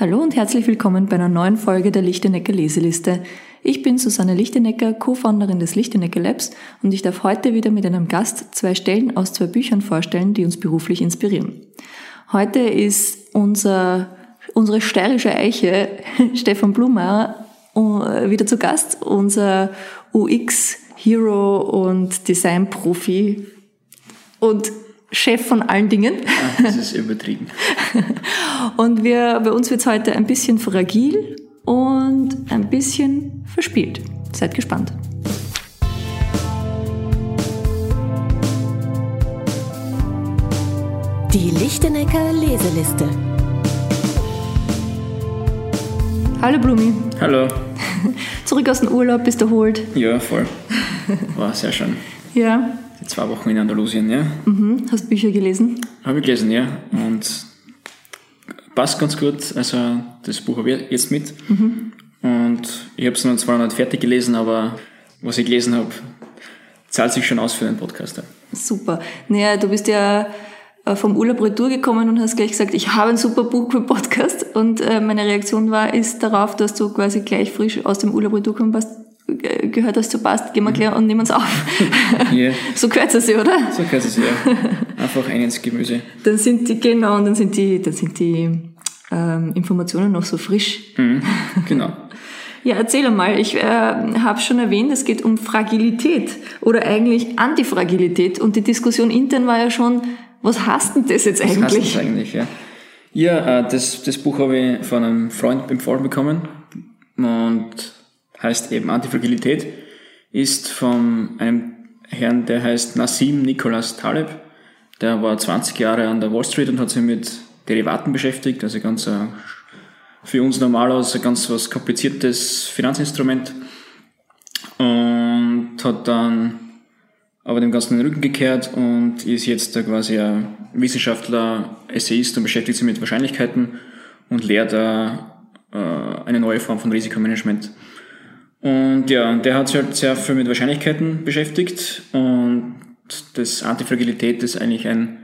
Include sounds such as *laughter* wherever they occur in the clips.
Hallo und herzlich willkommen bei einer neuen Folge der Lichtenecker Leseliste. Ich bin Susanne Lichtenecker, Co-Founderin des Lichtenecker Labs und ich darf heute wieder mit einem Gast zwei Stellen aus zwei Büchern vorstellen, die uns beruflich inspirieren. Heute ist unser, unsere steirische Eiche *laughs* Stefan Blumer äh, wieder zu Gast, unser UX-Hero und Design-Profi und Chef von allen Dingen. Ah, das ist übertrieben. *laughs* und wir, bei uns wird es heute ein bisschen fragil und ein bisschen verspielt. Seid gespannt. Die Lichtenecker Leseliste. Hallo Blumi. Hallo. *laughs* Zurück aus dem Urlaub, bist du erholt? Ja, voll. War sehr schön. Ja. Zwei Wochen in Andalusien, ja. Mhm. Hast Bücher gelesen? Habe ich gelesen, ja. Und passt ganz gut. Also das Buch habe ich jetzt mit. Mhm. Und ich habe es noch zwar noch nicht fertig gelesen, aber was ich gelesen habe, zahlt sich schon aus für den Podcaster. Super. Naja, du bist ja äh, vom Urlaub retour gekommen und hast gleich gesagt, ich habe ein super Buch für Podcast. Und äh, meine Reaktion war, ist darauf, dass du quasi gleich frisch aus dem Urlaub retour gekommen bist, gehört hast zu passt, gehen wir gleich und nehmen es auf. *laughs* Yeah. So gehört es sich, oder? So gehört es ja. Einfach ein ins Gemüse. Dann sind die, genau, und dann sind die, dann sind die ähm, Informationen noch so frisch. Mhm, genau. *laughs* Ja, erzähl einmal. Ich äh, habe schon erwähnt, es geht um Fragilität oder eigentlich Antifragilität. Und die Diskussion intern war ja schon, was heißt denn das jetzt eigentlich? Was heißt das eigentlich, ja. Ja, äh, das, das Buch habe ich von einem Freund empfohlen bekommen und heißt eben Antifragilität, ist von einem Herrn, der heißt Nassim Nicholas Taleb. Der war 20 Jahre an der Wall Street und hat sich mit Derivaten beschäftigt, also ganz äh, für uns normal aus ein ganz was kompliziertes Finanzinstrument und hat dann aber dem Ganzen den Rücken gekehrt und ist jetzt da quasi ein Wissenschaftler, Essayist und beschäftigt sich mit Wahrscheinlichkeiten und lehrt äh, eine neue Form von Risikomanagement. Und ja, der hat sich halt sehr viel mit Wahrscheinlichkeiten beschäftigt und das Antifragilität ist eigentlich ein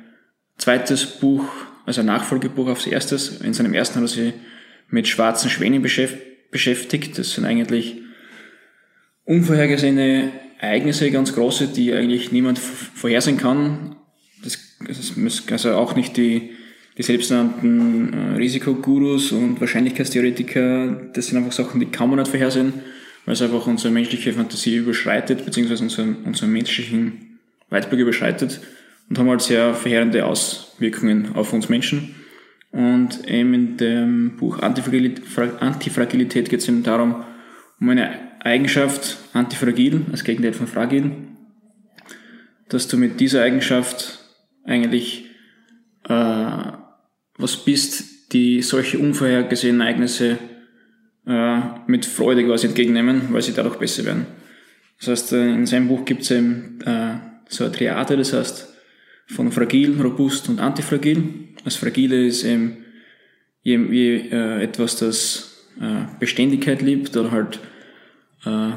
zweites Buch, also ein Nachfolgebuch aufs erstes. In seinem ersten hat er sich mit schwarzen Schwänen beschäftigt. Das sind eigentlich unvorhergesehene Ereignisse, ganz große, die eigentlich niemand vorhersehen kann. Das, das also auch nicht die, die selbsternannten äh, Risikogurus und Wahrscheinlichkeitstheoretiker. Das sind einfach Sachen, die kann man nicht vorhersehen, weil es einfach unsere menschliche Fantasie überschreitet, beziehungsweise unseren, unseren menschlichen Weitblick überschreitet und haben halt sehr verheerende Auswirkungen auf uns Menschen. Und eben in dem Buch Antifragilität geht es eben darum, um eine Eigenschaft, antifragil, als Gegenteil von fragil, dass du mit dieser Eigenschaft eigentlich äh, was bist, die solche unvorhergesehenen Ereignisse äh, mit Freude quasi entgegennehmen, weil sie dadurch besser werden. Das heißt, äh, in seinem Buch gibt es eben äh, so eine Triade, das heißt von fragil, robust und antifragil. Das Fragile ist eben je, je, äh, etwas, das äh, Beständigkeit liebt oder halt äh,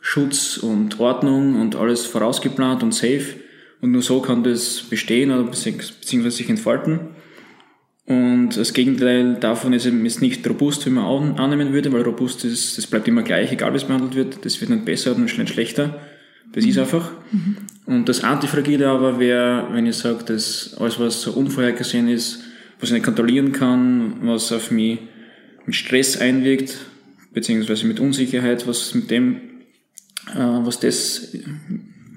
Schutz und Ordnung und alles vorausgeplant und safe. Und nur so kann das bestehen oder beziehungsweise sich entfalten. Und das Gegenteil davon ist eben ist nicht robust, wie man annehmen würde, weil robust ist, das bleibt immer gleich, egal wie es behandelt wird. Das wird nicht besser und nicht schlechter. Das mhm. ist einfach. Mhm. Und das Antifragile aber wäre, wenn ich sage, dass alles, was so unvorhergesehen ist, was ich nicht kontrollieren kann, was auf mich mit Stress einwirkt, beziehungsweise mit Unsicherheit, was mit dem, äh, was das,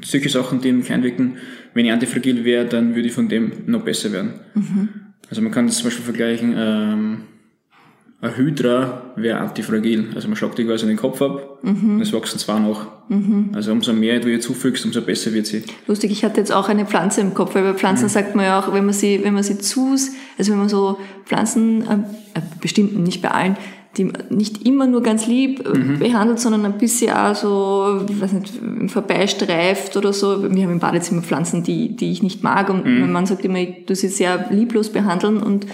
solche Sachen, die mich einwirken, wenn ich antifragil wäre, dann würde ich von dem noch besser werden. Mhm. Also man kann das zum Beispiel vergleichen, ähm, ein Hydra wäre antifragil. Also man schlagt die quasi in den Kopf ab mhm. und es wachsen zwei noch. Mhm. Also umso mehr du ihr zufügst, umso besser wird sie. Lustig, ich hatte jetzt auch eine Pflanze im Kopf, weil bei Pflanzen mhm. sagt man ja auch, wenn man sie, wenn man sie zu, also wenn man so Pflanzen, äh, äh bestimmt nicht bei allen, die nicht immer nur ganz lieb äh, mhm. behandelt, sondern ein bisschen auch so, weiß nicht, vorbeistreift oder so. Wir haben im Badezimmer Pflanzen, die, die ich nicht mag und mhm. mein Mann sagt immer, du sie sehr lieblos behandeln und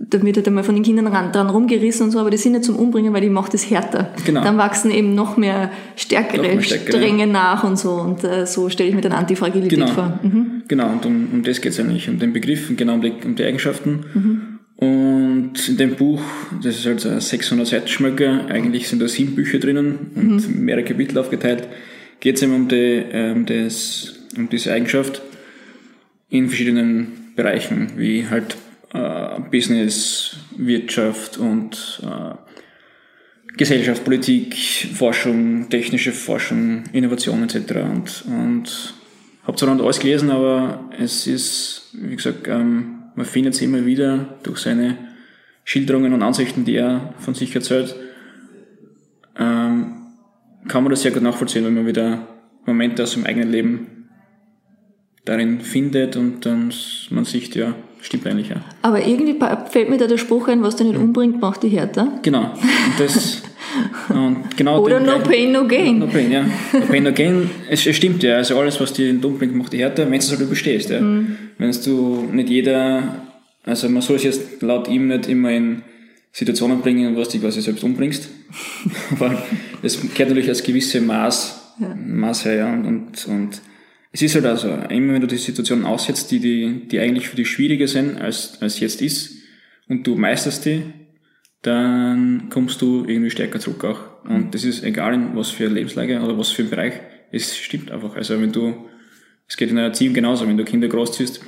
da wird halt einmal von den Kindern ran, dran rumgerissen und so, aber die sind nicht zum Umbringen, weil die macht es härter. Genau. Dann wachsen eben noch mehr stärkere, noch mehr stärkere Stränge nach und so und äh, so stelle ich mir dann Antifragilität genau. vor. Mhm. Genau, und um, um das geht es eigentlich, um den Begriff und genau um die, um die Eigenschaften. Mhm. Und Und in dem Buch, das ist halt ein 600 Seiten Schmöcker, eigentlich sind da sieben Bücher drinnen und mhm. mehrere Kapitel aufgeteilt, geht es eben um, die, um, das, um diese Eigenschaft in verschiedenen Bereichen, wie halt äh, Business, Wirtschaft und äh, Gesellschaft, Politik, Forschung, technische Forschung, Innovation etc. Und, und habe zwar noch alles gelesen, aber es ist, wie gesagt, ähm, man findet es immer wieder durch seine Schilderungen und Ansichten, die er von sich erzählt, ähm, kann man das sehr gut nachvollziehen, wenn man wieder Momente aus dem eigenen Leben darin findet und dann man sieht, ja, stimmt eigentlich, ja. Aber irgendwie fällt mir da der Spruch ein, was dich nicht umbringt, macht dich härter. Genau. Und das, *laughs* und genau Oder no pain, no gain. No pain, ja. No pain, no gain. Es, es stimmt ja. Also alles, was dich umbringt, macht dich härter, wenn du es halt überstehst. Ja. Mhm. Wenn du nicht jeder, also man soll es jetzt laut ihm nicht immer in Situationen bringen, was dich quasi selbst umbringst. *laughs* Aber es gehört natürlich als gewisse Maß, ja. Maß her, ja. Und, und es ist halt also, immer wenn du die Situationen aussetzt, die, die, die eigentlich für dich schwieriger sind, als, als jetzt ist, und du meisterst die, dann kommst du irgendwie stärker zurück auch. Und das ist egal in was für Lebenslage oder was für ein Bereich, es stimmt einfach. Also wenn du, es geht in der Erziehung genauso, wenn du Kinder großziehst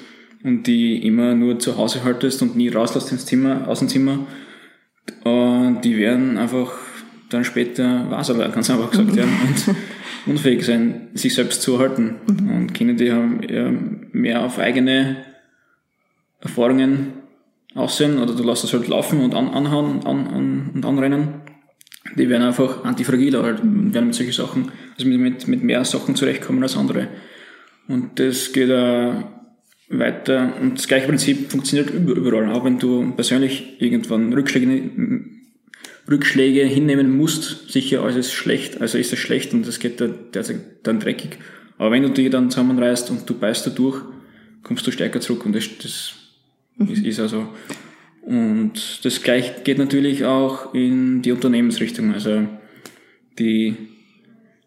und die immer nur zu Hause haltest und nie rauslässt ins Zimmer, aus dem Zimmer, und die werden einfach dann später Wasser, ganz einfach gesagt, ja. Und, *laughs* unfähig sein, sich selbst zu erhalten. Mhm. Und Kinder, die haben mehr auf eigene Erfahrungen aussehen oder du lässt es halt laufen und an, anhauen an, an, und anrennen. Die werden einfach antifragiler, halt, werden mit solchen Sachen, also mit, mit, mit mehr Sachen zurechtkommen als andere. Und das geht auch weiter. Und das gleiche Prinzip funktioniert überall. Auch wenn du persönlich irgendwann Rückschläge Rückschläge hinnehmen musst, sicher alles ist schlecht, also ist es schlecht und das geht dann dreckig. Aber wenn du dich dann zusammenreißt und du beißt da durch, kommst du stärker zurück und das, das mhm. ist, ist also. Und das gleich geht natürlich auch in die Unternehmensrichtung. Also die,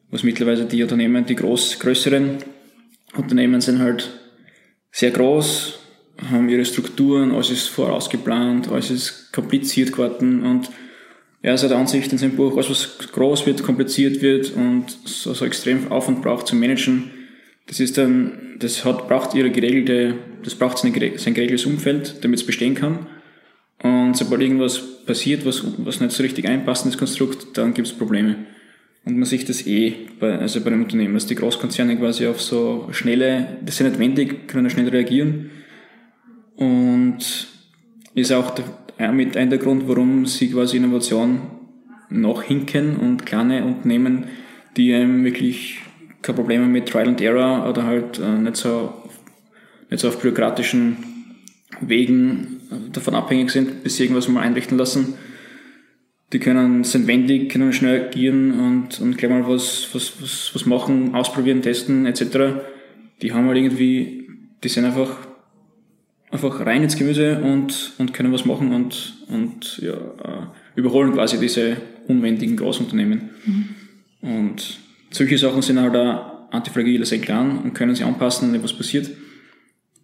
was mittlerweile die Unternehmen, die groß, größeren Unternehmen sind halt sehr groß, haben ihre Strukturen, alles ist vorausgeplant, alles ist kompliziert geworden und er ist der Ansicht in seinem Buch, alles was groß wird, kompliziert wird und so, so extrem Aufwand braucht zum Managen, das ist dann, das hat, braucht ihre geregelte, das braucht sein, sein geregeltes Umfeld, damit es bestehen kann. Und sobald irgendwas passiert, was, was nicht so richtig einpasst in das Konstrukt, dann gibt es Probleme. Und man sieht das eh bei, also bei einem Unternehmen, dass die Großkonzerne quasi auf so schnelle, das ist ja nicht wendig, können schnell reagieren. Und ist auch der, mit ein der Grund, warum sie quasi Innovation noch hinken und kleine Unternehmen, die einem wirklich keine Probleme mit Trial and Error oder halt äh, nicht so, nicht so auf bürokratischen Wegen davon abhängig sind, bis sie irgendwas mal einrichten lassen. Die können, sind wendig, können schnell agieren und, und gleich mal was, was, was, was machen, ausprobieren, testen, etc. Die haben halt irgendwie, die sind einfach einfach rein ins Gemüse und, und können was machen und, und ja, äh, überholen quasi diese unwendigen Großunternehmen. Mhm. Und solche Sachen sind halt auch antifragil, sehr klein und können sich anpassen, wenn etwas passiert.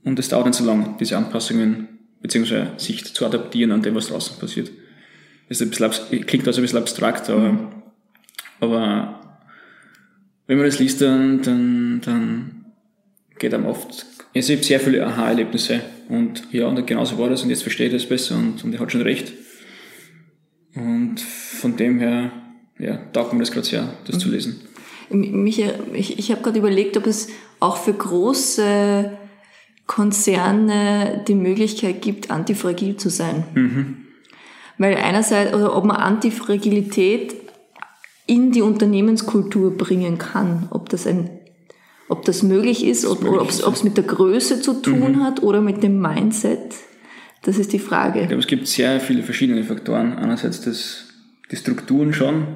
Und es dauert nicht so lange, diese Anpassungen beziehungsweise sich zu adaptieren an dem, was draußen passiert. Ist ein bisschen, klingt also ein bisschen abstrakt, aber, mhm. aber wenn man das liest, dann, dann, dann geht einem oft, es gibt sehr viele Aha-Erlebnisse und ja, und genauso war das und jetzt verstehe ich das besser und, und er hat schon recht. Und von dem her, ja, taugt mir das gerade sehr, das mhm. zu lesen. Mich, ich ich habe gerade überlegt, ob es auch für große Konzerne die Möglichkeit gibt, antifragil zu sein. Mhm. Weil einerseits, oder ob man Antifragilität in die Unternehmenskultur bringen kann, ob das ein ob das möglich ist, ob, es mit der Größe zu tun mhm. hat oder mit dem Mindset, das ist die Frage. Ich glaube, es gibt sehr viele verschiedene Faktoren. Einerseits das, die Strukturen schon.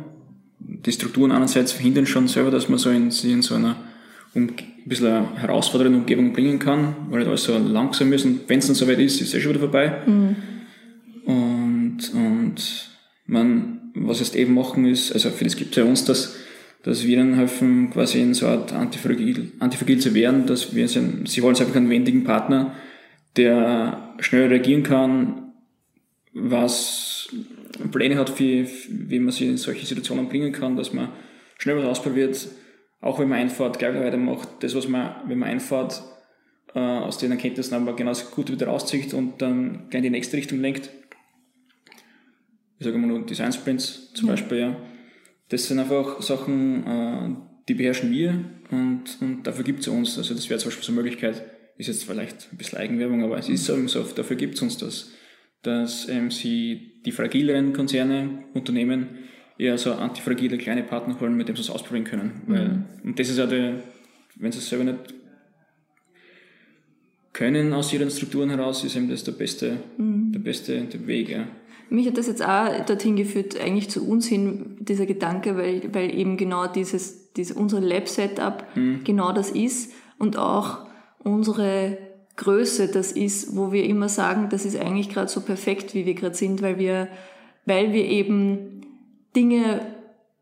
Die Strukturen einerseits verhindern schon selber, dass man so in, in so einer um, ein bisschen eine herausfordernde Umgebung bringen kann, weil alles so langsam ist und wenn es dann soweit ist, ist es eh schon wieder vorbei. Mhm. Und, und man, was es eben machen ist, also für das gibt es ja uns, dass dass wir ihnen helfen, quasi in so eine Art antifragil, antifragil zu werden, dass wir sind, sie wollen einfach einen wendigen Partner, der schnell reagieren kann, was Pläne hat, wie, wie man sich in solche Situationen bringen kann, dass man schnell was ausprobiert, auch wenn man einfährt, gleich weitermacht, das, was man, wenn man einfährt, äh, aus den Erkenntnissen aber genauso gut wieder rauszieht und dann gleich in die nächste Richtung lenkt. Ich sage mal nur Design Sprints zum ja. Beispiel, ja. Das sind einfach Sachen, äh, die beherrschen wir und, und dafür gibt es uns. Also das wäre zum Beispiel so eine Möglichkeit, ist jetzt vielleicht ein bisschen Eigenwerbung, aber es ist so, so dafür gibt es uns das, dass ähm, sie die fragileren Konzerne, Unternehmen eher so antifragile kleine Partner holen, mit denen sie es ausprobieren können. Mhm. Weil, und das ist ja der, wenn sie es selber nicht können aus ihren Strukturen heraus, ist eben das der beste, mhm. der beste der Weg. Ja. Mich hat das jetzt auch dorthin geführt, eigentlich zu uns hin, dieser Gedanke, weil, weil eben genau dieses, dieses unsere Lab-Setup mhm. genau das ist und auch unsere Größe das ist, wo wir immer sagen, das ist eigentlich gerade so perfekt, wie wir gerade sind, weil wir, weil wir eben Dinge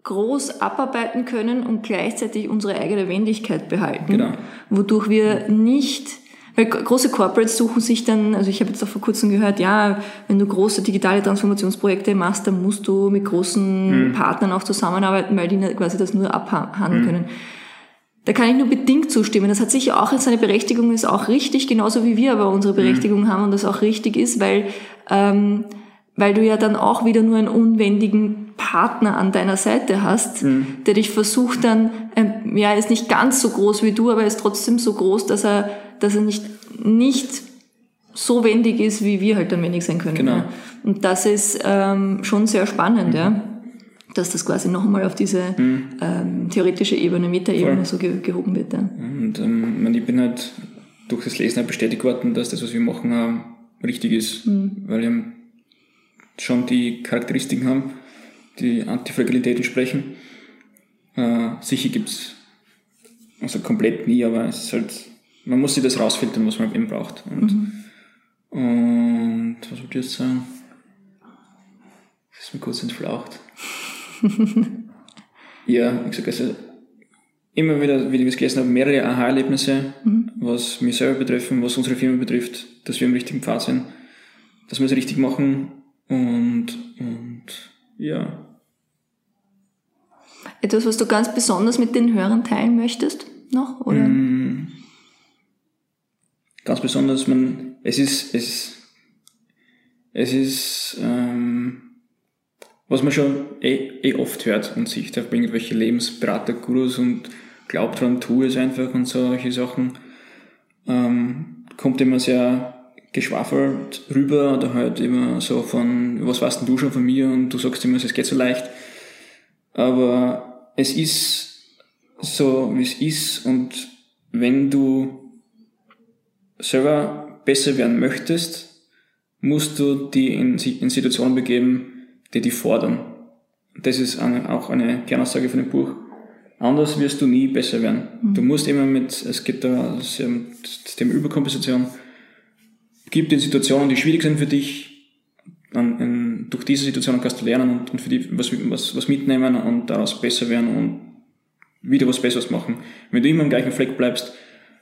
groß abarbeiten können und gleichzeitig unsere eigene Wendigkeit behalten, genau. wodurch wir nicht weil große Corporates suchen sich dann, also ich habe jetzt auch vor kurzem gehört, ja, wenn du große digitale Transformationsprojekte machst, dann musst du mit großen mhm. Partnern auch zusammenarbeiten, weil die quasi das nur abhandeln mhm. können. Da kann ich nur bedingt zustimmen. Das hat sicher auch seine Berechtigung, ist auch richtig, genauso wie wir aber unsere mhm. Berechtigung mhm. haben und das auch richtig ist, weil, ähm, weil du ja dann auch wieder nur einen unwendigen Partner an deiner Seite hast, mhm. der dich versucht dann, ähm, ja, er ist nicht ganz so groß wie du, aber er ist trotzdem so groß, dass er, dass er nicht, nicht so wendig ist, wie wir halt dann wendig sein können. Genau. Ja. Und das ist ähm, schon sehr spannend, mhm. ja dass das quasi nochmal auf diese mhm. ähm, theoretische Ebene, Metaebene so ge gehoben wird. Ja. Und ähm, ich bin halt durch das Lesen halt bestätigt worden, dass das, was wir machen, auch richtig ist. Mhm. Weil wir schon die Charakteristiken haben, die Antifragilität entsprechen. Äh, sicher gibt's also komplett nie, aber es ist halt, man muss sich das rausfiltern, was man eben braucht. Und, mhm. und was wollte ich jetzt sagen? Das ist mir kurz entflaucht. *laughs* ja, wie gesagt, also immer wieder, wie ich es gelesen habe, mehrere Aha-Erlebnisse, mhm. was mich selber betreffen, was unsere Firma betrifft, dass wir im richtigen Pfad sind, dass wir es richtig machen und, und ja. Etwas, was du ganz besonders mit den Hörern teilen möchtest noch? Oder? Mm, ganz besonders, man, es ist, es, es ist, ähm, was man schon eh, eh oft hört und sieht auf irgendwelche Lebensberater-Gurus und glaubt dran, tu es einfach und solche Sachen, ähm, kommt immer sehr geschwafelt rüber oder halt immer so von, was weißt denn du schon von mir und du sagst immer, es geht so leicht. Aber es ist so, wie es ist und wenn du selber besser werden möchtest, musst du die in, in Situationen begeben, die die fordern. Das ist eine, auch eine Kernaussage von dem Buch. Anders wirst du nie besser werden. Mhm. Du musst immer mit, es geht da das Thema Überkompensation, gibt es Situationen, die schwierig sind für dich, an, in, durch diese Situationen kannst du lernen und, und für die was, was, was mitnehmen und daraus besser werden und wieder was Besseres machen. Wenn du immer im gleichen Fleck bleibst,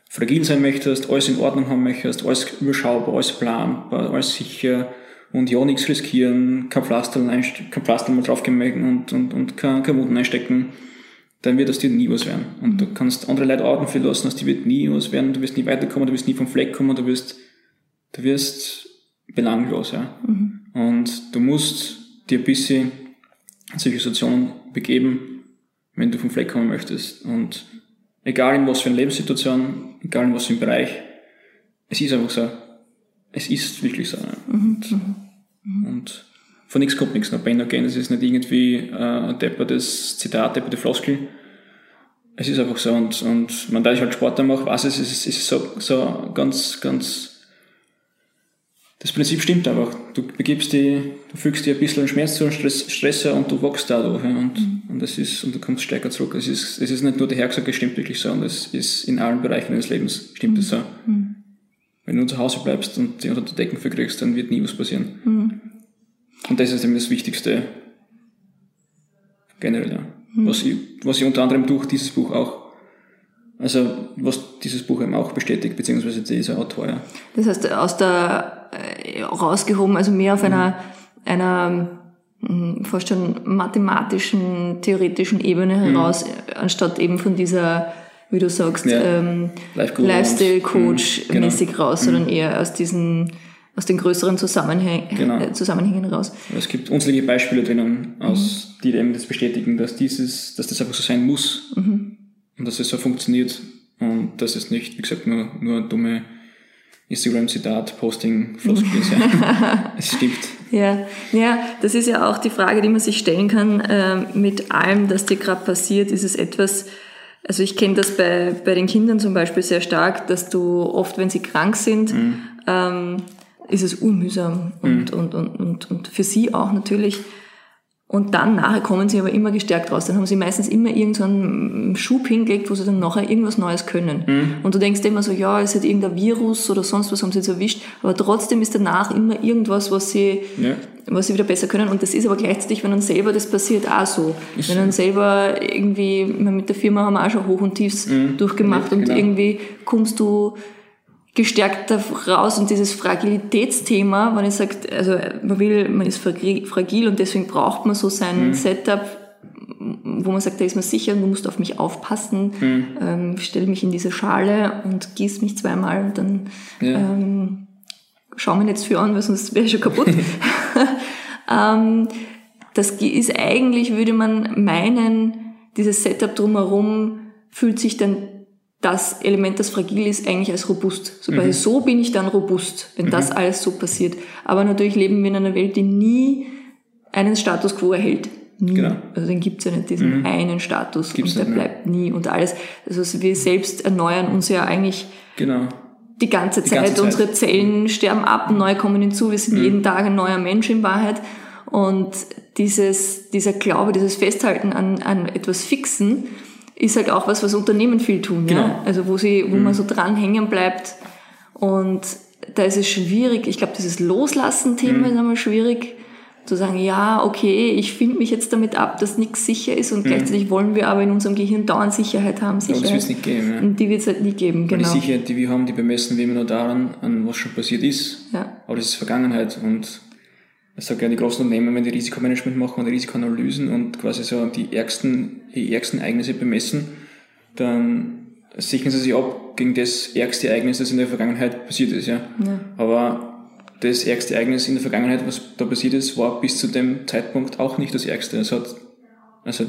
fragil sein möchtest, alles in Ordnung haben möchtest, alles überschaubar, alles planbar, alles sicher, und ja nichts riskieren, kein Pflaster, kein Pflaster mal draufgehen und, und, und kein, kein Wunden einstecken, dann wird aus dir nie was werden. Und mhm. du kannst andere Leute Augen viel lassen, dir wird nie was werden, du wirst nie weiterkommen, du wirst nie vom Fleck kommen, du wirst, du wirst belanglos, ja. Mhm. Und du musst dir ein bisschen in solche Situationen begeben, wenn du vom Fleck kommen möchtest. Und egal in was für eine Lebenssituation, egal in was für einem Bereich, es ist einfach so, es ist wirklich so. Mhm. Und, mhm. und von nichts kommt nichts. No pain, no gain. Es ist nicht irgendwie äh, ein deppertes Zitat, depperte Floskel. Es ist einfach so. Und, und man, da ich halt Sport mache, weiß es, es ist, es ist so, so ganz, ganz, das Prinzip stimmt einfach. Du begibst die, du fügst dir ein bisschen Schmerz zu, Stress, Stresser und du wachst dadurch. Ja, und, mhm. und das ist, und du kommst stärker zurück. Es ist, es ist nicht nur der Herr es stimmt wirklich so, und es ist in allen Bereichen deines Lebens stimmt es so. Mhm wenn du zu Hause bleibst und die unter der Decken verkriegst, dann wird nie was passieren. Mhm. Und das ist eben das Wichtigste generell, ja. Mhm. Was, ich, was ich unter anderem durch dieses Buch auch, also was dieses Buch eben auch bestätigt, beziehungsweise dieser Autor, ja. Das heißt, aus der, äh, rausgehoben, also mehr auf einer, einer mh, fast schon mathematischen, theoretischen Ebene heraus, anstatt eben von dieser, wie du sagst, Ja. ähm, Life-Guru und- Lifestyle-Coach Mhm, genau. raus, sondern eher aus diesen, aus den größeren Zusammenhäng Genau. äh, Zusammenhängen raus. Es gibt unzählige Beispiele drinnen, aus, Mhm. die eben das bestätigen, dass dieses, dass das einfach so sein muss Mhm. und dass es so funktioniert und dass es nicht, wie gesagt, nur, nur ein dumme Instagram-Zitat-Posting-Floskel ist. Ja. *laughs* es stimmt. Ja, ja, das ist ja auch die Frage, die man sich stellen kann ähm, mit allem, das dir gerade passiert. Ist es etwas, also ich kenne das bei, bei den Kindern zum Beispiel sehr stark, dass du oft, wenn sie krank sind, ähm, ist es unmühsam und, und, und, und, und für sie auch natürlich. Und dann nachher kommen sie aber immer gestärkt raus. Dann haben sie meistens immer irgendeinen Schub hingelegt, wo sie dann nachher irgendwas Neues können. Und du denkst immer so, ja, es hat irgendein Virus oder sonst was haben sie jetzt erwischt. Aber trotzdem ist danach immer irgendwas, was sie, Ja. was sie wieder besser können. Und das ist aber gleichzeitig, wenn dann selber das passiert, auch so. wenn dann selber irgendwie, ich mit der Firma haben wir auch schon Hoch und Tiefs durchgemacht und genau. irgendwie kommst du gestärkt raus und dieses Fragilitätsthema, wenn ich sage, also man will, man ist fragi- fragil und deswegen braucht man so sein Setup, wo man sagt, da ist man sicher, du musst auf mich aufpassen, ähm, stell mich in diese Schale und gieß mich zweimal dann Ja. ähm, schau mir nicht viel an, weil sonst wäre ich schon kaputt. *laughs* *laughs* ähm, das ist eigentlich, würde man meinen, dieses Setup drumherum fühlt sich dann das Element, das fragil ist, eigentlich als robust. So, weil so bin ich dann robust, wenn das alles so passiert. Aber natürlich leben wir in einer Welt, die nie einen Status quo erhält. Nie. Genau. Also den gibt's ja nicht, diesen einen Status. Gibt's und der ne? bleibt nie und alles. Also wir selbst erneuern uns ja eigentlich Genau. die ganze Zeit. ganze Zeit. Unsere Zellen sterben ab, neue kommen hinzu. Wir sind Mhm. jeden Tag ein neuer Mensch in Wahrheit. Und dieses, dieser Glaube, dieses Festhalten an, an etwas Fixen ist halt auch was, was Unternehmen viel tun. Ja? Genau. Mhm. Also wo sie, wo man so dran hängen bleibt. Und da ist es schwierig. Ich glaube, dieses Loslassen-Thema Mhm. ist einmal schwierig. Zu sagen, ja, okay, ich finde mich jetzt damit ab, dass nichts sicher ist und gleichzeitig wollen wir aber in unserem Gehirn dauernd Sicherheit haben. Mhm. Aber das Sicherheit. wird es nicht geben. Ja. Und die wird es halt nie geben, Weil genau. Die Sicherheit, die wir haben, die bemessen wir immer nur daran, an was schon passiert ist. Ja. Aber das ist Vergangenheit und ich sage ja, die großen Unternehmen, wenn die Risikomanagement machen oder Risikoanalysen und quasi so die ärgsten, die ärgsten Ereignisse bemessen, dann sichern sie sich ab gegen das ärgste Ereignis, das in der Vergangenheit passiert ist. Ja. Aber das ärgste Ereignis in der Vergangenheit, was da passiert ist, war bis zu dem Zeitpunkt auch nicht das ärgste. Es hat, also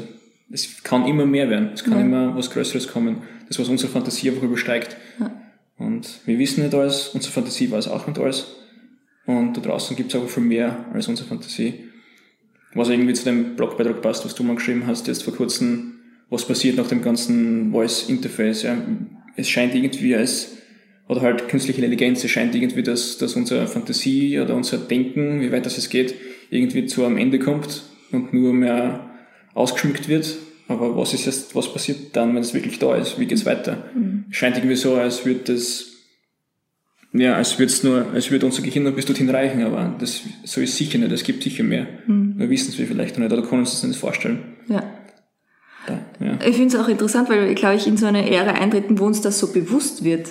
es kann immer mehr werden. Es kann immer was Größeres kommen. Das, was unsere Fantasie einfach übersteigt. Und wir wissen nicht alles, unsere Fantasie weiß auch nicht alles. Und da draußen gibt es aber viel mehr als unsere Fantasie. Was irgendwie zu dem Blogbeitrag passt, was du mal geschrieben hast, jetzt vor kurzem, was passiert nach dem ganzen Voice Interface. Ja. Es scheint irgendwie als, oder halt künstliche Intelligenz, es scheint irgendwie, dass, dass unsere Fantasie oder unser Denken, wie weit das es geht, irgendwie zu einem Ende kommt und nur mehr ausgeschmückt wird. Aber was ist jetzt, was passiert dann, wenn es wirklich da ist? Wie geht's weiter? Es scheint irgendwie so, als würde das ja, als würde nur, als würde unser Gehirn noch bis dorthin reichen, aber das, so ist sicher nicht. Es gibt sicher mehr. Wir wissen es vielleicht noch nicht, oder können uns das nicht vorstellen. Ja. Da, ja. Ich finde es auch interessant, weil wir, glaube ich, in so eine Ära eintreten, wo uns das so bewusst wird.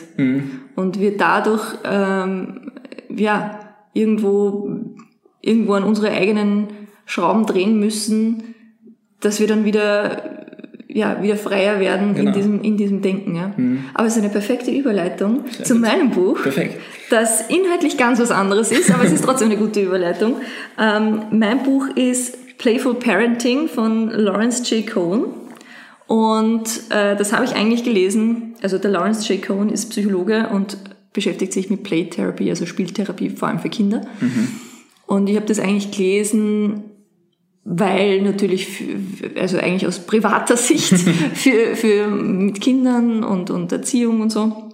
Und wir dadurch, ähm, ja, irgendwo, irgendwo an unsere eigenen Schrauben drehen müssen, dass wir dann wieder, ja, wieder freier werden Genau. in diesem, in diesem Denken, ja. Aber es ist eine perfekte Überleitung zu meinem Buch Perfekt. das inhaltlich ganz was anderes ist, aber es ist trotzdem eine gute Überleitung. Ähm, mein Buch ist Playful Parenting von Lawrence J. Cohen. Und äh, das habe ich eigentlich gelesen. Also der Lawrence J. Cohen ist Psychologe und beschäftigt sich mit Playtherapie, also Spieltherapie, vor allem für Kinder. Und ich habe das eigentlich gelesen, weil natürlich, für, also eigentlich aus privater *laughs* Sicht für, für mit Kindern und, und Erziehung und so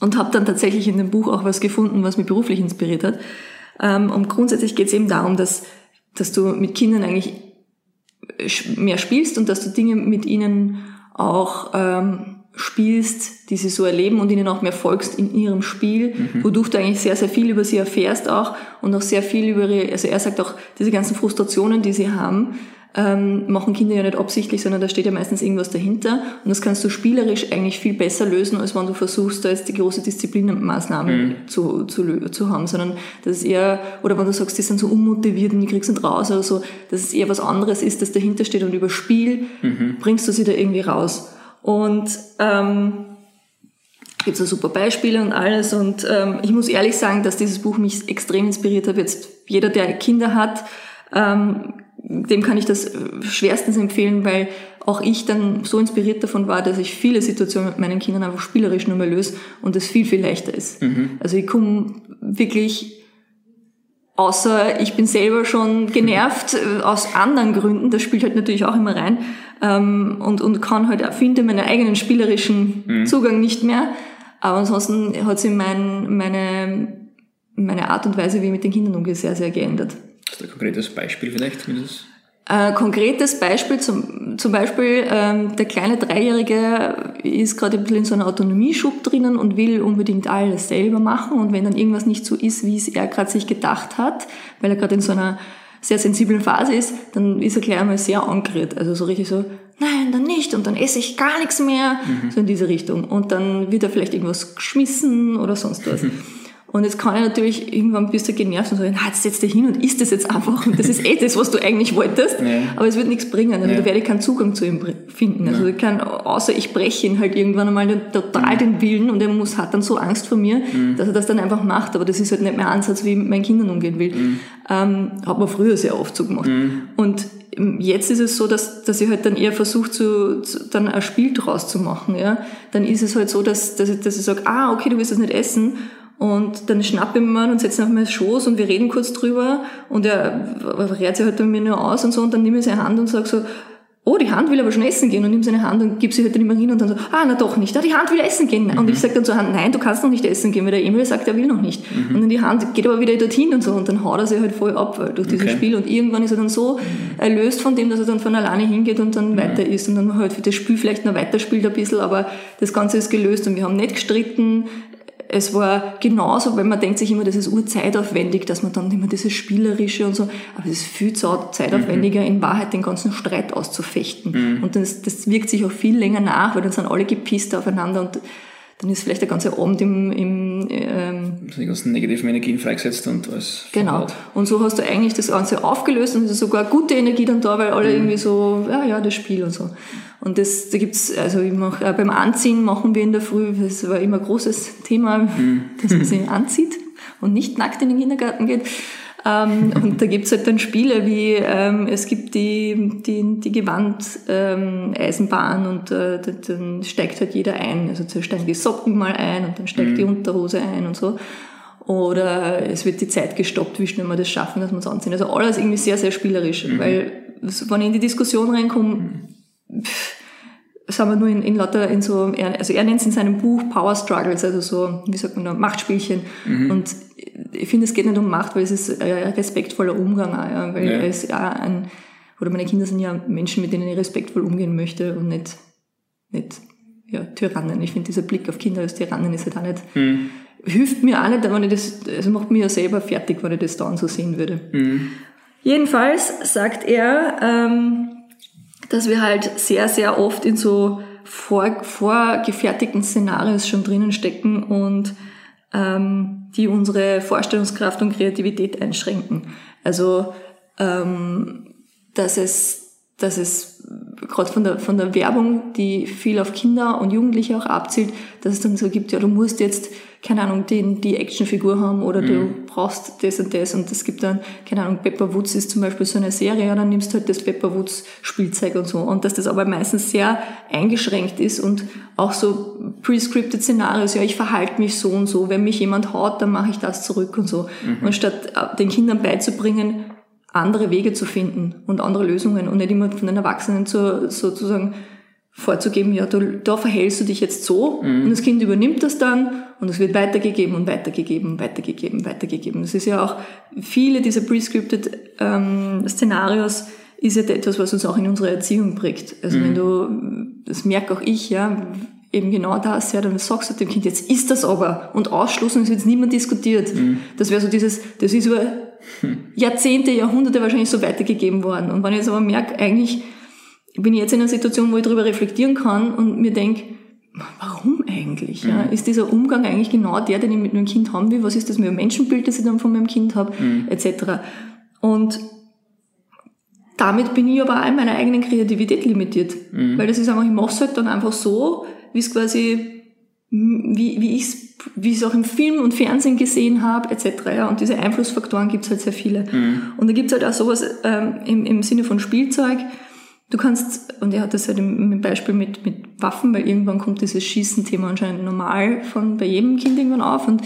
und habe dann tatsächlich in dem Buch auch was gefunden, was mich beruflich inspiriert hat. Ähm, und grundsätzlich geht es eben darum, dass, dass du mit Kindern eigentlich mehr spielst und dass du Dinge mit ihnen auch ähm, spielst, die sie so erleben und ihnen auch mehr folgst in ihrem Spiel, wodurch du eigentlich sehr, sehr viel über sie erfährst auch und auch sehr viel über ihre, also er sagt auch, diese ganzen Frustrationen, die sie haben, ähm, machen Kinder ja nicht absichtlich, sondern da steht ja meistens irgendwas dahinter. Und das kannst du spielerisch eigentlich viel besser lösen, als wenn du versuchst, da jetzt die große Disziplinmaßnahme mhm. zu, zu, zu haben, sondern das ist eher, oder wenn du sagst, die sind so unmotiviert und die kriegst nicht raus oder so, dass es eher was anderes ist, das dahinter steht und über Spiel mhm. bringst du sie da irgendwie raus. Und ähm, gibt es super Beispiele und alles. Und ähm, ich muss ehrlich sagen, dass dieses Buch mich extrem inspiriert hat. Jetzt jeder, der Kinder hat, ähm, dem kann ich das schwerstens empfehlen, weil auch ich dann so inspiriert davon war, dass ich viele Situationen mit meinen Kindern einfach spielerisch nur mehr löse und es viel, viel leichter ist. Mhm. Also ich komme wirklich, außer ich bin selber schon genervt äh, aus anderen Gründen, das spielt halt natürlich auch immer rein, ähm, und, und kann halt, finde meinen eigenen spielerischen mhm. Zugang nicht mehr. Aber ansonsten hat sich mein, meine, meine Art und Weise, wie ich mit den Kindern umgehe, sehr, sehr geändert. Hast du ein konkretes Beispiel vielleicht? Das äh, konkretes Beispiel, zum, zum Beispiel ähm, der kleine Dreijährige ist gerade ein bisschen in so einem Autonomieschub drinnen und will unbedingt alles selber machen und wenn dann irgendwas nicht so ist, wie es er gerade sich gedacht hat, weil er gerade in so einer sehr sensiblen Phase ist, dann ist er gleich einmal sehr angerührt. Also so richtig so, nein, dann nicht und dann esse ich gar nichts mehr. Mhm. So in diese Richtung. Und dann wird er vielleicht irgendwas geschmissen oder sonst was. *laughs* Und jetzt kann ich natürlich irgendwann bist du genervt und sagen, na, jetzt setz dich hin und isst das jetzt einfach. Und das ist eh das, was du eigentlich wolltest. Ja. Aber es wird nichts bringen. Also ja. da werde ich keinen Zugang zu ihm finden. Also ich kann, außer ich breche ihn halt irgendwann einmal total mhm. den Willen und er muss, hat dann so Angst vor mir, mhm. dass er das dann einfach macht. Aber das ist halt nicht mehr Ansatz, wie ich mit meinen Kindern umgehen will. Mhm. Ähm, hat man früher sehr oft so gemacht. Mhm. Und jetzt ist es so, dass, dass ich halt dann eher versuche, zu, zu, dann ein Spiel draus zu machen. Ja? Dann ist es halt so, dass, dass ich, dass ich sage, ah, okay, du willst das nicht essen und dann schnappe ich mir und setze ihn auf meinen Schoß und wir reden kurz drüber und er rät sich halt dann mir nur aus und so und dann nehme ich seine Hand und sage so, oh, die Hand will aber schon essen gehen und nimm seine Hand und gib sie halt immer hin und dann so, ah, na doch nicht, ah, die Hand will essen gehen. Mhm. Und ich sage dann zur Hand, nein, du kannst noch nicht essen gehen, weil der Emil sagt, er will noch nicht. Mhm. Und dann die Hand geht aber wieder dorthin und so und dann haut er sich halt voll ab durch dieses okay. Spiel und irgendwann ist er dann so erlöst von dem, dass er dann von alleine hingeht und dann mhm. weiter ist und dann halt für das Spiel vielleicht noch weiterspielt ein bisschen, aber das Ganze ist gelöst und wir haben nicht gestritten, es war genauso, weil man denkt sich immer, das ist urzeitaufwendig, dass man dann immer dieses Spielerische und so, aber es ist viel zeitaufwendiger, mhm. in Wahrheit den ganzen Streit auszufechten. Mhm. Und das, das wirkt sich auch viel länger nach, weil dann sind alle gepisst aufeinander und dann ist vielleicht der ganze Abend im... im ähm, die ganzen negativen Energien freigesetzt und alles Genau. Verbaut. Und so hast du eigentlich das Ganze aufgelöst und es ist sogar gute Energie dann da, weil alle mhm. irgendwie so, ja, ja, das Spiel und so. Und das, da gibt's, also ich mach, äh, beim Anziehen machen wir in der Früh, das war immer ein großes Thema, mhm. *laughs* dass man sich anzieht und nicht nackt in den Kindergarten geht. Ähm, und da gibt's halt dann Spiele wie, ähm, es gibt die, die, die Gewand-Eisenbahn ähm, und äh, dann steigt halt jeder ein. Also zuerst steigen die Socken mal ein und dann steigt mhm. die Unterhose ein und so. Oder es wird die Zeit gestoppt, wie schnell wir das schaffen, dass wir uns anziehen. Also alles irgendwie sehr, sehr spielerisch. Mhm. Weil, wenn ich in die Diskussion reinkomme, pff, sind wir nur in, in lauter, in so, also er nennt es in seinem Buch Power Struggles, also so, wie sagt man da, Machtspielchen. Mhm. Und ich finde, es geht nicht um Macht, weil es ist ein respektvoller Umgang, auch, ja, weil ja. er ist ja ein, oder meine Kinder sind ja Menschen, mit denen ich respektvoll umgehen möchte und nicht, nicht, ja, Tyrannen. Ich finde, dieser Blick auf Kinder als Tyrannen ist halt auch nicht, mhm. hilft mir auch nicht, wenn ich das, also macht mir ja selber fertig, wenn ich das dann so sehen würde. Mhm. Jedenfalls sagt er, ähm, dass wir halt sehr, sehr oft in so vor, vorgefertigten Szenarios schon drinnen stecken und ähm, die unsere Vorstellungskraft und Kreativität einschränken. Also ähm, dass es dass es gerade von der, von der Werbung, die viel auf Kinder und Jugendliche auch abzielt, dass es dann so gibt, ja, du musst jetzt, keine Ahnung, den, die Actionfigur haben oder mhm. du brauchst das und das und es gibt dann, keine Ahnung, Pepper Woods ist zum Beispiel so eine Serie, ja, dann nimmst du halt das Pepper Woods Spielzeug und so und dass das aber meistens sehr eingeschränkt ist und auch so prescripted Szenarios, ja, ich verhalte mich so und so, wenn mich jemand haut, dann mache ich das zurück und so. Mhm. Und statt äh, den Kindern beizubringen, andere Wege zu finden und andere Lösungen und nicht immer von den Erwachsenen zu, sozusagen vorzugeben, ja, du, da verhältst du dich jetzt so mhm. und das Kind übernimmt das dann und es wird weitergegeben und weitergegeben, weitergegeben, weitergegeben. Das ist ja auch, viele dieser prescripted ähm, Szenarios ist ja etwas, was uns auch in unserer Erziehung prägt. Also mhm. wenn du, das merke auch ich, ja, eben genau das, ja, dann sagst du dem Kind, jetzt ist das aber und Ausschluss und es wird niemand diskutiert. Mhm. Das wäre so dieses, das ist aber Jahrzehnte, Jahrhunderte wahrscheinlich so weitergegeben worden. Und wenn ich jetzt aber merke, eigentlich bin ich jetzt in einer Situation, wo ich darüber reflektieren kann und mir denke, warum eigentlich? Ja? Ist dieser Umgang eigentlich genau der, den ich mit meinem Kind haben will? Was ist das mit dem Menschenbild, das ich dann von meinem Kind habe? Etc. Und damit bin ich aber auch in meiner eigenen Kreativität limitiert. Weil das ist einfach, ich mache es halt dann einfach so, wie es quasi, wie, wie ich es wie ich es auch im Film und Fernsehen gesehen habe, etc. Ja, und diese Einflussfaktoren gibt es halt sehr viele. Und da gibt es halt auch sowas ähm, im, im Sinne von Spielzeug. Du kannst, und er hat das halt im, im Beispiel mit, mit Waffen, weil irgendwann kommt dieses Schießen-Thema anscheinend normal von bei jedem Kind irgendwann auf. Und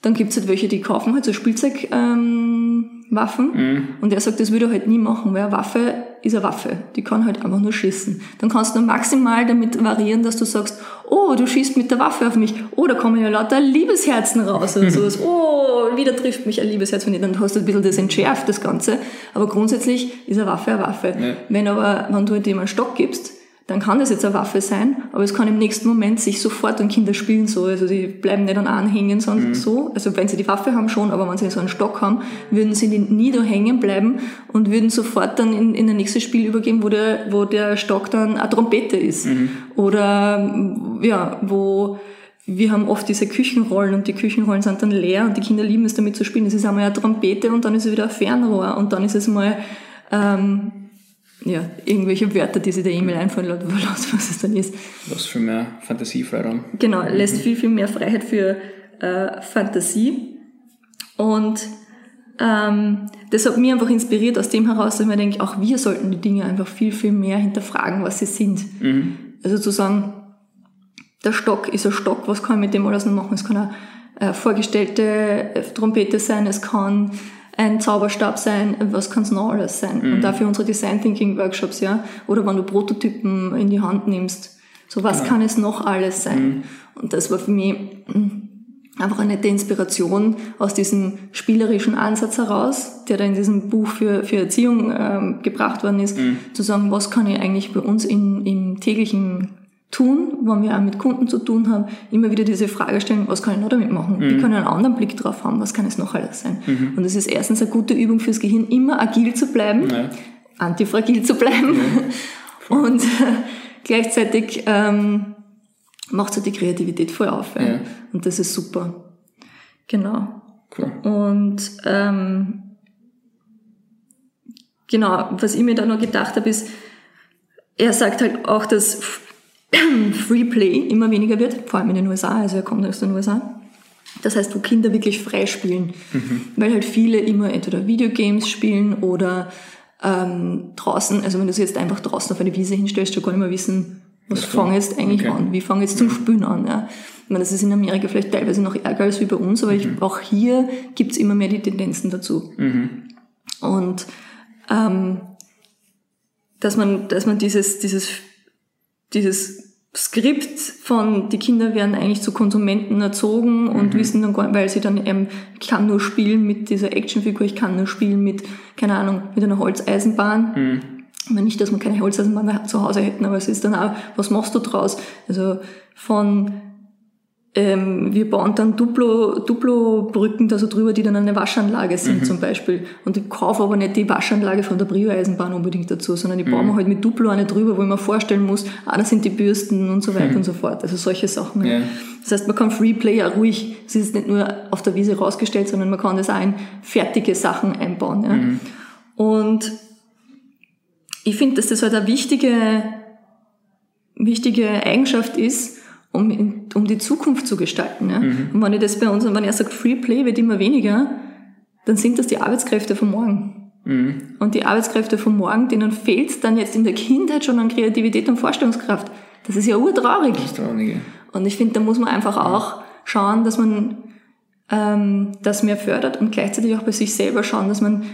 dann gibt es halt welche, die kaufen halt so Spielzeug. Ähm, Waffen. Mhm. Und er sagt, das würde er halt nie machen, weil eine Waffe ist eine Waffe. Die kann halt einfach nur schießen. Dann kannst du maximal damit variieren, dass du sagst, oh, du schießt mit der Waffe auf mich. Oh, da kommen ja lauter Liebesherzen raus oder *laughs* sowas. Oh, wieder trifft mich ein Liebesherz. Wenn ich, dann hast du ein bisschen das entschärft, das Ganze. Aber grundsätzlich ist eine Waffe eine Waffe. Ja. Wenn aber, wenn du dem einen Stock gibst, dann kann das jetzt eine Waffe sein, aber es kann im nächsten Moment sich sofort und Kinder spielen so, also die bleiben nicht an anhängen, sondern so, also wenn sie die Waffe haben schon, aber wenn sie so einen Stock haben, würden sie nie da hängen bleiben und würden sofort dann in, in ein nächstes Spiel übergehen, wo der, wo der Stock dann eine Trompete ist. Oder, ja, wo, wir haben oft diese Küchenrollen und die Küchenrollen sind dann leer und die Kinder lieben es damit zu spielen. Es ist einmal eine Trompete und dann ist es wieder ein Fernrohr und dann ist es mal, ähm, ja, irgendwelche Wörter, die sich der E-Mail einfallen *laughs* lassen, was es dann ist. Was für mehr Fantasiefreiraum. Genau, lässt viel, viel mehr Freiheit für äh, Fantasie. Und ähm, das hat mich einfach inspiriert aus dem heraus, dass ich mir denke, auch wir sollten die Dinge einfach viel, viel mehr hinterfragen, was sie sind. Also zu sagen, der Stock ist ein Stock, was kann ich mit dem alles noch machen? Es kann eine äh, vorgestellte äh, Trompete sein, es kann ein Zauberstab sein, was kann es noch alles sein? Und dafür unsere Design Thinking Workshops, ja. Oder wenn du Prototypen in die Hand nimmst. So, was kann es noch alles sein? Und das war für mich mm, einfach eine nette Inspiration aus diesem spielerischen Ansatz heraus, der da in diesem Buch für, für Erziehung ähm, gebracht worden ist, zu sagen, was kann ich eigentlich bei uns in, im täglichen tun, wenn wir auch mit Kunden zu tun haben, immer wieder diese Frage stellen, was kann ich noch damit machen? Wie kann ich einen anderen Blick drauf haben? Was kann es noch alles sein? Und das ist erstens eine gute Übung fürs Gehirn, immer agil zu bleiben, Ja. antifragil zu bleiben *laughs* und äh, *laughs* gleichzeitig ähm, macht so die Kreativität voll auf. Ja. Ja. Und das ist super. Genau. Cool. Und ähm, genau, was ich mir da noch gedacht habe, ist, er sagt halt auch, dass Free Play immer weniger wird, vor allem in den USA, also er kommt aus den USA. Das heißt, wo Kinder wirklich frei spielen, weil halt viele immer entweder Videogames spielen oder ähm, draußen, also wenn du sie jetzt einfach draußen auf eine Wiese hinstellst, du gar nicht mehr wissen, was fange jetzt eigentlich okay. an, wie fange jetzt zum Spielen an. Ja. Ich meine, das ist in Amerika vielleicht teilweise noch ärger als wie bei uns, aber ich, auch hier gibt's immer mehr die Tendenzen dazu. Und ähm, dass man, dass man dieses, dieses, dieses Skript von die Kinder werden eigentlich zu Konsumenten erzogen und wissen dann gar weil sie dann eben, ich kann nur spielen mit dieser Actionfigur, ich kann nur spielen mit, keine Ahnung, mit einer Holzeisenbahn. Aber nicht, dass wir keine Holzeisenbahn zu Hause hätten, aber es ist dann auch, was machst du draus? Also von ähm, wir bauen dann Duplo, Duplo-Brücken da so drüber, die dann eine Waschanlage sind zum Beispiel. Und ich kaufe aber nicht die Waschanlage von der Brio-Eisenbahn unbedingt dazu, sondern ich baue mir halt mit Duplo eine drüber, wo ich mir vorstellen muss, ah, das sind die Bürsten und so weiter und so fort. Also solche Sachen. Ja. Das heißt, man kann Freeplay ja ruhig, es ist nicht nur auf der Wiese rausgestellt, sondern man kann das auch in fertige Sachen einbauen. Ja. Und ich finde, dass das halt eine wichtige, wichtige Eigenschaft ist, um, in, um die Zukunft zu gestalten. Ja? Und wenn ich das bei uns, und wenn er sagt, Free Play wird immer weniger, dann sind das die Arbeitskräfte von morgen. Und die Arbeitskräfte von morgen, denen fehlt dann jetzt in der Kindheit schon an Kreativität und Vorstellungskraft. Das ist ja urtraurig. Das ist traurige. Und ich finde, da muss man einfach auch schauen, dass man ähm, das mehr fördert und gleichzeitig auch bei sich selber schauen, dass man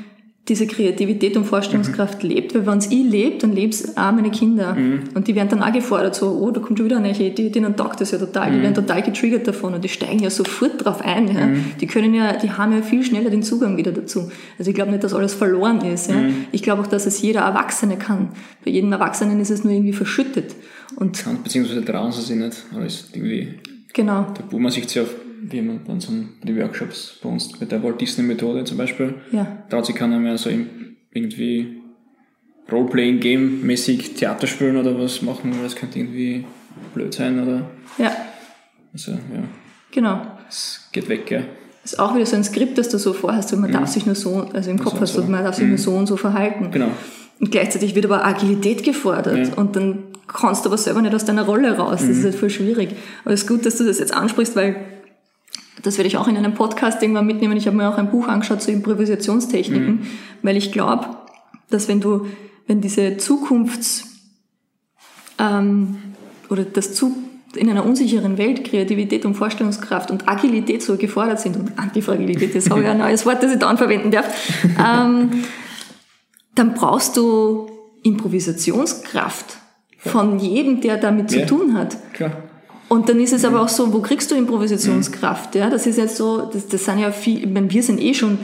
diese Kreativität und Vorstellungskraft lebt, weil wenn es ich lebt, dann lebt's auch meine Kinder. Und die werden dann auch gefordert, so, oh, da kommt schon wieder eine Idee, denen taugt das ja total, die werden total getriggert davon und die steigen ja sofort drauf ein. Ja. Die können ja, die haben ja viel schneller den Zugang wieder dazu. Also ich glaube nicht, dass alles verloren ist. Ja. Ich glaube auch, dass es jeder Erwachsene kann. Bei jedem Erwachsenen ist es nur irgendwie verschüttet. Und Kann, beziehungsweise trauen sie sich nicht, aber es ist irgendwie genau. tabu. Man sieht es ja auf wie haben dann so die Workshops bei uns, bei der Walt Disney Methode zum Beispiel, Ja. traut sich keiner mehr so irgendwie Roleplaying-Game-mäßig Theater spielen oder was machen, weil das könnte irgendwie blöd sein oder, Ja, also, ja, genau. es geht weg, ja. ist auch wieder so ein Skript, das du so vorhast, und man darf sich nur so, also im Kopf und hast du, man darf sich nur so und so verhalten. Genau. Und gleichzeitig wird aber Agilität gefordert Ja. und dann kannst du aber selber nicht aus deiner Rolle raus. Das ist halt voll schwierig. Aber es ist gut, dass du das jetzt ansprichst, weil das werde ich auch in einem Podcast irgendwann mitnehmen. Ich habe mir auch ein Buch angeschaut zu Improvisationstechniken, weil ich glaube, dass wenn du, wenn diese Zukunfts ähm, oder das zu in einer unsicheren Welt Kreativität und Vorstellungskraft und Agilität so gefordert sind und Antifragilität, das habe ich ein neues Wort, das ich dann verwenden darf, *laughs* ähm, dann brauchst du Improvisationskraft von jedem, der damit zu Ja. tun hat. Klar. Und dann ist es aber auch so, wo kriegst du Improvisationskraft? Ja, das ist jetzt so, das, das sind ja viel, ich meine, wir sind eh schon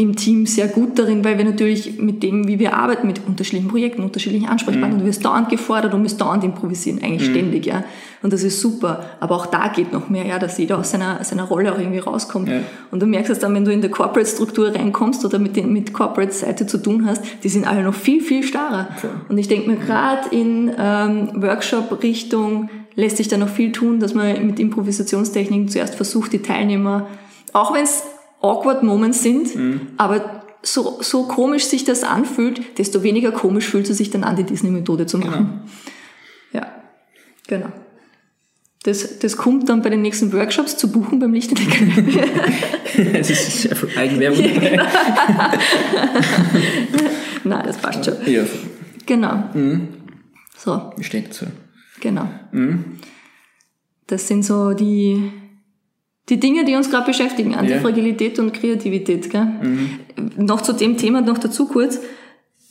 im Team sehr gut darin, weil wir natürlich mit dem, wie wir arbeiten, mit unterschiedlichen Projekten, unterschiedlichen Ansprechpartnern, du wirst dauernd gefordert und musst dauernd improvisieren, eigentlich ständig, ja. Und das ist super. Aber auch da geht noch mehr, ja, dass jeder aus seiner, seiner Rolle auch irgendwie rauskommt. Ja. Und du merkst es dann, wenn du in der Corporate-Struktur reinkommst oder mit den mit Corporate-Seite zu tun hast, die sind alle noch viel, viel starrer. Und ich denke mir, gerade in ähm, Workshop-Richtung lässt sich da noch viel tun, dass man mit Improvisationstechniken zuerst versucht, die Teilnehmer, auch wenn es awkward Moments sind, aber so, so komisch sich das anfühlt, desto weniger komisch fühlt es sich dann an, die Disney-Methode zu machen. Ja, genau. Das, das kommt dann bei den nächsten Workshops zu buchen beim Licht in Galerie. Es *laughs* ist Eigenwerbung *laughs* dabei. Nein, das passt schon. Ja, Genau. So, wie steht so. genau. Das sind so die, die Dinge, die uns gerade beschäftigen. Antifragilität und Kreativität. Gell? Noch zu dem Thema noch dazu kurz.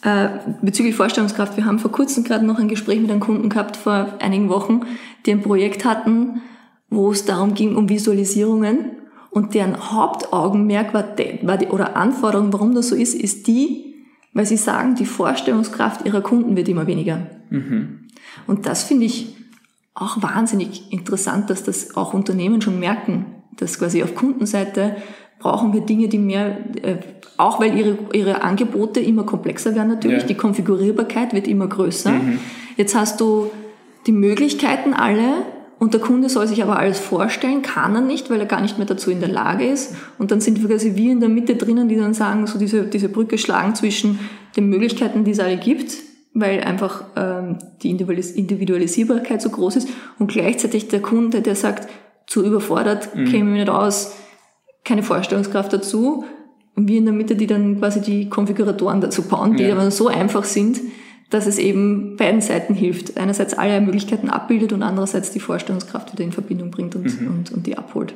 Äh, bezüglich Vorstellungskraft. Wir haben vor kurzem gerade noch ein Gespräch mit einem Kunden gehabt, vor einigen Wochen, die ein Projekt hatten, wo es darum ging, um Visualisierungen. Und deren Hauptaugenmerk war, de, war die, oder Anforderung, warum das so ist, ist die, weil sie sagen, die Vorstellungskraft ihrer Kunden wird immer weniger. Und das finde ich auch wahnsinnig interessant, dass das auch Unternehmen schon merken, dass quasi auf Kundenseite brauchen wir Dinge, die mehr, äh, auch weil ihre, ihre Angebote immer komplexer werden natürlich, Ja. die Konfigurierbarkeit wird immer größer. Jetzt hast du die Möglichkeiten alle und der Kunde soll sich aber alles vorstellen, kann er nicht, weil er gar nicht mehr dazu in der Lage ist. Und dann sind wir quasi wir in der Mitte drinnen, die dann sagen, so diese, diese Brücke schlagen zwischen den Möglichkeiten, die es alle gibt, weil einfach ähm, die Individualis Individualisierbarkeit so groß ist und gleichzeitig der Kunde, der sagt, zu überfordert, käme ich nicht aus, keine Vorstellungskraft dazu. Und wir in der Mitte, die dann quasi die Konfiguratoren dazu bauen, die Ja. aber so einfach sind, dass es eben beiden Seiten hilft. Einerseits alle Möglichkeiten abbildet und andererseits die Vorstellungskraft wieder in Verbindung bringt und, und, und die abholt.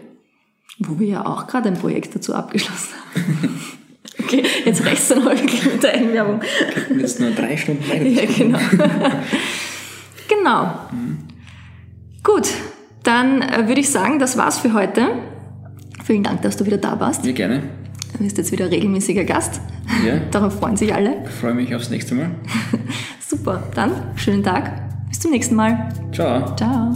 Wo wir ja auch gerade ein Projekt dazu abgeschlossen haben. *laughs* okay, jetzt reicht's dann mit der Eigenwerbung. Und jetzt nur drei Stunden *laughs* weiter. Ja, genau. *laughs* genau. Gut, dann äh, würde ich sagen, das war's für heute. Vielen Dank, dass du wieder da warst. Ja, gerne. Du bist jetzt wieder regelmäßiger Gast. Ja, *laughs* Darauf freuen sich alle. ich freue mich aufs nächste Mal. *laughs* Super, dann schönen Tag. Bis zum nächsten Mal. Ciao. Ciao.